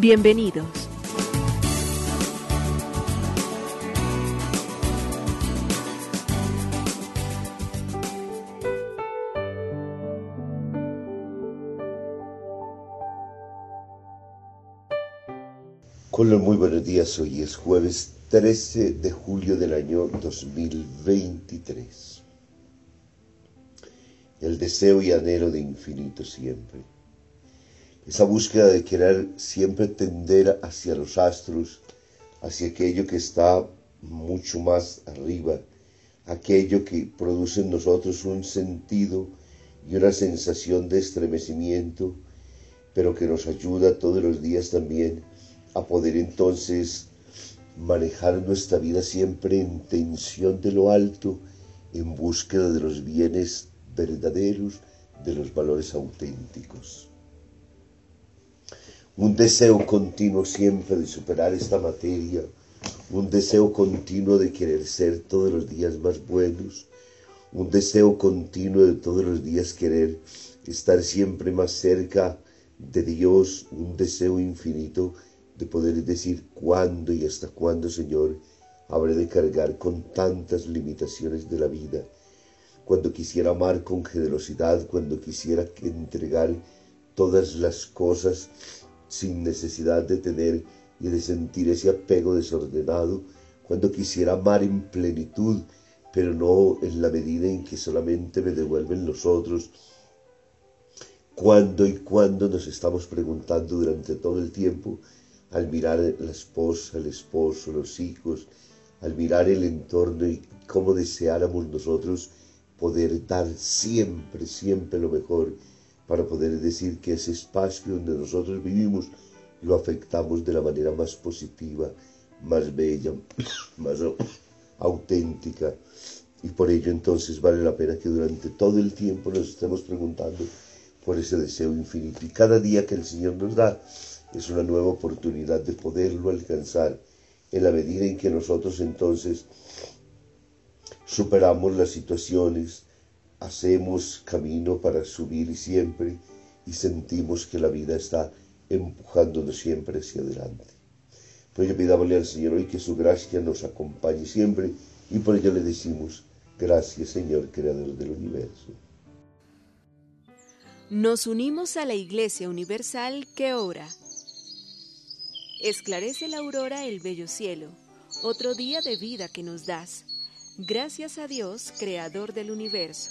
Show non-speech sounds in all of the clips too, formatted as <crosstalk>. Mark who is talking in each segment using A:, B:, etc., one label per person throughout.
A: Bienvenidos.
B: Los muy buenos días, hoy es jueves 13 de julio del año 2023. El deseo y anhelo de infinito siempre. Esa búsqueda de querer siempre tender hacia los astros, hacia aquello que está mucho más arriba, aquello que produce en nosotros un sentido y una sensación de estremecimiento, pero que nos ayuda todos los días también a poder entonces manejar nuestra vida siempre en tensión de lo alto, en búsqueda de los bienes verdaderos, de los valores auténticos. Un deseo continuo siempre de superar esta materia, un deseo continuo de querer ser todos los días más buenos, un deseo continuo de todos los días querer estar siempre más cerca de Dios, un deseo infinito de poder decir cuándo y hasta cuándo, Señor, habré de cargar con tantas limitaciones de la vida. Cuando quisiera amar con generosidad, cuando quisiera entregar todas las cosas sin necesidad de tener y de sentir ese apego desordenado, cuando quisiera amar en plenitud, pero no en la medida en que solamente me devuelven los otros. Cuando y cuándo nos estamos preguntando durante todo el tiempo al mirar la esposa, el esposo, los hijos, al mirar el entorno y cómo deseáramos nosotros poder dar siempre, siempre lo mejor para poder decir que ese espacio donde nosotros vivimos lo afectamos de la manera más positiva, más bella, <coughs> más auténtica. Y por ello entonces vale la pena que durante todo el tiempo nos estemos preguntando por ese deseo infinito. Y cada día que el Señor nos da, es una nueva oportunidad de poderlo alcanzar en la medida en que nosotros entonces superamos las situaciones, hacemos camino para subir siempre y sentimos que la vida está empujándonos siempre hacia adelante. Por ello pidámosle al Señor hoy que su gracia nos acompañe siempre y por ello le decimos, gracias Señor, Creador del universo.
A: Nos unimos a la Iglesia Universal que ora Esclarece la aurora el bello cielo, otro día de vida que nos das. Gracias a Dios, Creador del universo,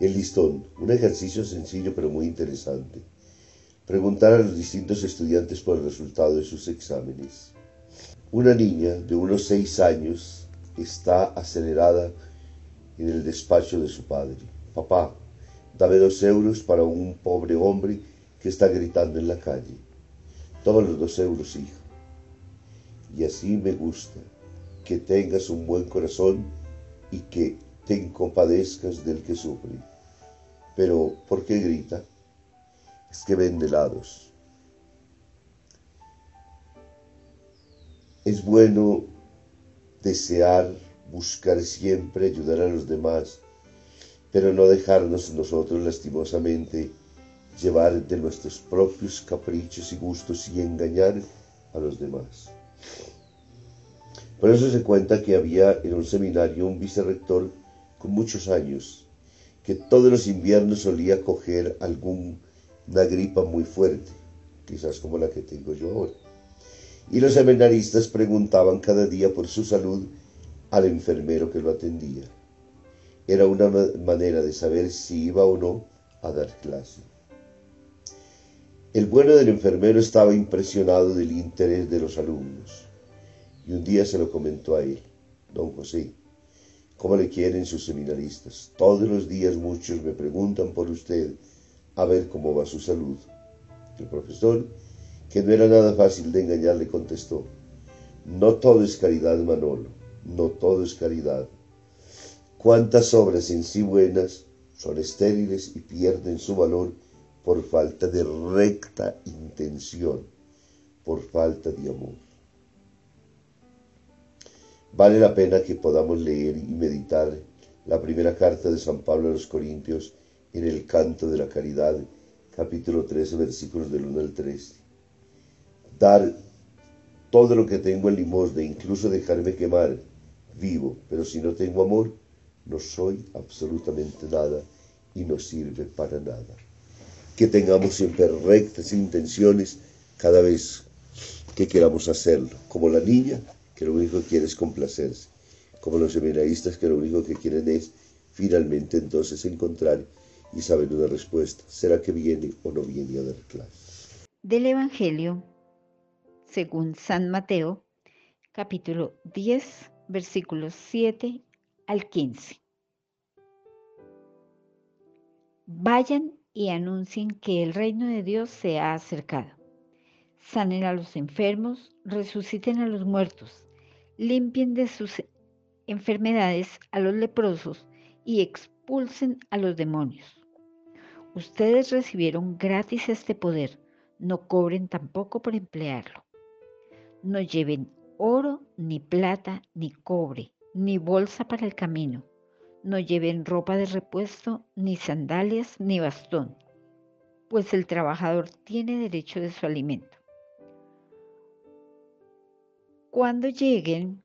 B: El listón, un ejercicio sencillo pero muy interesante. Preguntar a los distintos estudiantes por el resultado de sus exámenes. Una niña de unos seis años está acelerada en el despacho de su padre. Papá, dame dos euros para un pobre hombre que está gritando en la calle. Toma los dos euros, hija. Y así me gusta, que tengas un buen corazón y que te compadezcas del que sufre. Pero, ¿por qué grita? Es que vende helados. Es bueno desear, buscar siempre ayudar a los demás, pero no dejarnos nosotros lastimosamente llevar de nuestros propios caprichos y gustos y engañar a los demás. Por eso se cuenta que había en un seminario un vicerrector con muchos años, que todos los inviernos solía coger alguna gripa muy fuerte, quizás como la que tengo yo ahora. Y los seminaristas preguntaban cada día por su salud al enfermero que lo atendía. Era una manera de saber si iba o no a dar clase. El bueno del enfermero estaba impresionado del interés de los alumnos y un día se lo comentó a él, don José, ¿cómo le quieren sus seminaristas? Todos los días muchos me preguntan por usted a ver cómo va su salud. El profesor, que no era nada fácil de engañar, le contestó, no todo es caridad, Manolo, no todo es caridad. ¿Cuántas obras en sí buenas son estériles y pierden su valor por falta de recta intención, por falta de amor. Vale la pena que podamos leer y meditar la primera carta de San Pablo a los Corintios en el canto de la caridad, capítulo 13, versículos del 1 al 3. Dar todo lo que tengo en limosna, incluso dejarme quemar vivo, pero si no tengo amor, no soy absolutamente nada y no sirve para nada que tengamos siempre rectas intenciones cada vez que queramos hacerlo, como la niña que lo único que quiere es complacerse, como los seminaristas que lo único que quieren es finalmente entonces encontrar y saber una respuesta, ¿será que viene o no viene a dar clase?
C: Del Evangelio, según San Mateo, capítulo 10, versículos 7 al 15. Vayan y anuncien que el reino de Dios se ha acercado. Sanen a los enfermos, resuciten a los muertos, limpien de sus enfermedades a los leprosos y expulsen a los demonios. Ustedes recibieron gratis este poder, no cobren tampoco por emplearlo. No lleven oro, ni plata, ni cobre, ni bolsa para el camino no lleven ropa de repuesto, ni sandalias, ni bastón, pues el trabajador tiene derecho de su alimento. Cuando lleguen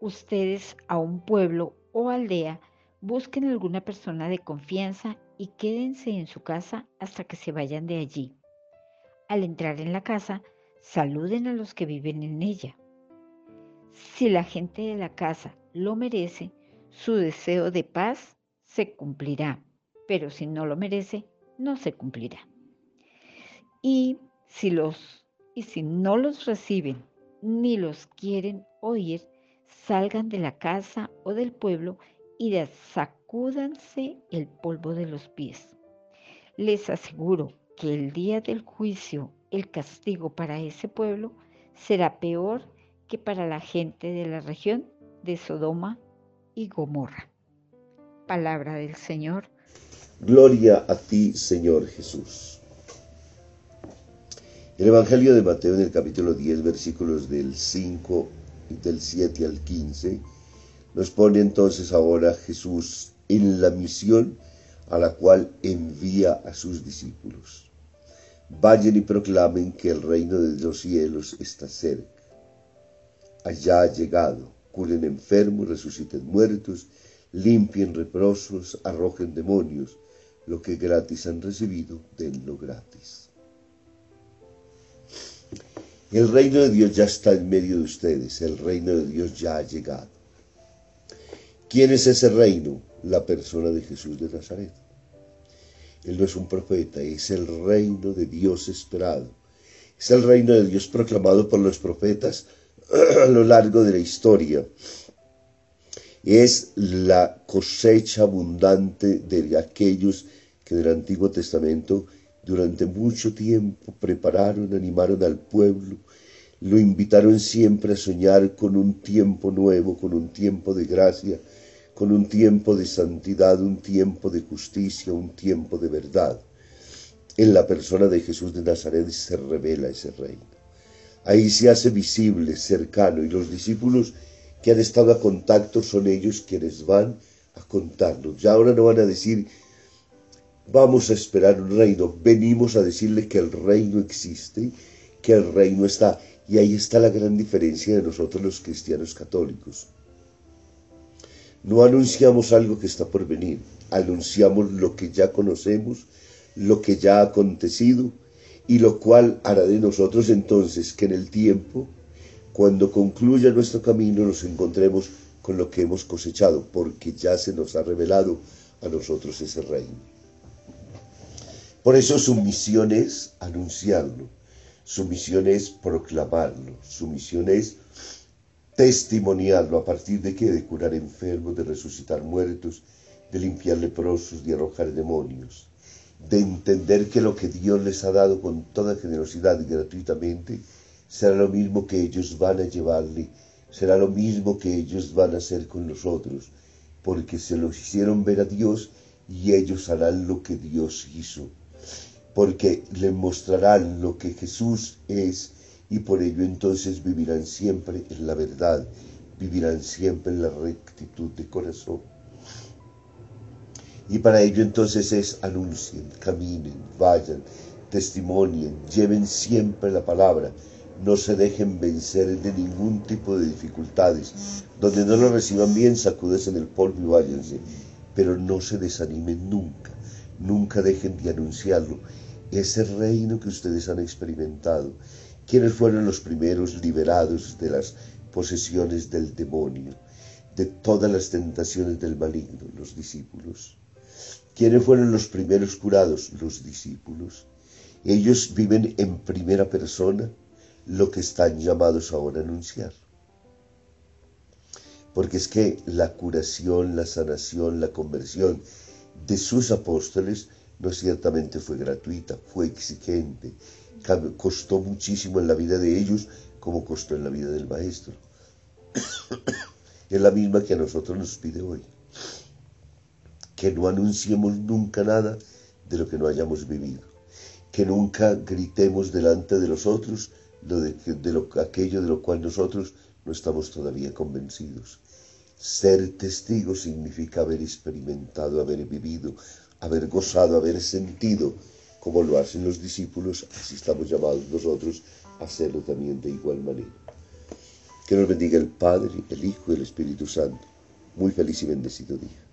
C: ustedes a un pueblo o aldea, busquen alguna persona de confianza y quédense en su casa hasta que se vayan de allí. Al entrar en la casa, saluden a los que viven en ella. Si la gente de la casa lo merece, su deseo de paz se cumplirá, pero si no lo merece, no se cumplirá. Y si los y si no los reciben ni los quieren oír, salgan de la casa o del pueblo y sacúdanse el polvo de los pies. Les aseguro que el día del juicio el castigo para ese pueblo será peor que para la gente de la región de Sodoma y Gomorra. Palabra del Señor.
B: Gloria a ti, Señor Jesús. El Evangelio de Mateo en el capítulo 10, versículos del 5 y del 7 al 15, nos pone entonces ahora Jesús en la misión a la cual envía a sus discípulos. Vayan y proclamen que el reino de los cielos está cerca. Allá ha llegado curen enfermos, resuciten muertos, limpien reprosos, arrojen demonios, lo que gratis han recibido, denlo gratis. El reino de Dios ya está en medio de ustedes, el reino de Dios ya ha llegado. ¿Quién es ese reino? La persona de Jesús de Nazaret. Él no es un profeta, es el reino de Dios esperado. Es el reino de Dios proclamado por los profetas <clears throat> a lo largo de la historia. Es la cosecha abundante de aquellos que en el Antiguo Testamento durante mucho tiempo prepararon, animaron al pueblo, lo invitaron siempre a soñar con un tiempo nuevo, con un tiempo de gracia, con un tiempo de santidad, un tiempo de justicia, un tiempo de verdad. En la persona de Jesús de Nazaret se revela ese reino. Ahí se hace visible, cercano, y los discípulos que han estado a contacto son ellos quienes van a contarnos. Ya ahora no van a decir, vamos a esperar un reino, venimos a decirle que el reino existe, que el reino está. Y ahí está la gran diferencia de nosotros los cristianos católicos. No anunciamos algo que está por venir, anunciamos lo que ya conocemos, lo que ya ha acontecido y lo cual hará de nosotros entonces que en el tiempo, cuando concluya nuestro camino, nos encontremos con lo que hemos cosechado, porque ya se nos ha revelado a nosotros ese reino. Por eso su misión es anunciarlo, su misión es proclamarlo, su misión es testimoniarlo a partir de qué? De curar enfermos, de resucitar muertos, de limpiar leprosos, de arrojar demonios, de entender que lo que Dios les ha dado con toda generosidad y gratuitamente será lo mismo que ellos van a llevarle, será lo mismo que ellos van a hacer con nosotros, porque se los hicieron ver a Dios y ellos harán lo que Dios hizo, porque le mostrarán lo que Jesús es y por ello entonces vivirán siempre en la verdad, vivirán siempre en la rectitud de corazón. Y para ello entonces es anuncien, caminen, vayan, testimonien, lleven siempre la palabra, no se dejen vencer de ningún tipo de dificultades. Donde no lo reciban bien, sacudes en el polvo y váyanse. Pero no se desanimen nunca, nunca dejen de anunciarlo. Ese reino que ustedes han experimentado, ¿Quiénes fueron los primeros liberados de las posesiones del demonio, de todas las tentaciones del maligno? Los discípulos. ¿Quiénes fueron los primeros curados? Los discípulos. Ellos viven en primera persona lo que están llamados ahora a anunciar. Porque es que la curación, la sanación, la conversión de sus apóstoles no ciertamente fue gratuita, fue exigente, costó muchísimo en la vida de ellos como costó en la vida del maestro. <coughs> es la misma que a nosotros nos pide hoy. Que no anunciemos nunca nada de lo que no hayamos vivido. Que nunca gritemos delante de los otros lo de, lo, aquello de lo cual nosotros no estamos todavía convencidos. Ser testigo significa haber experimentado, haber vivido, haber gozado, haber sentido como lo hacen los discípulos, así estamos llamados nosotros a hacerlo también de igual manera. Que nos bendiga el Padre, el Hijo y el Espíritu Santo. Muy feliz y bendecido día.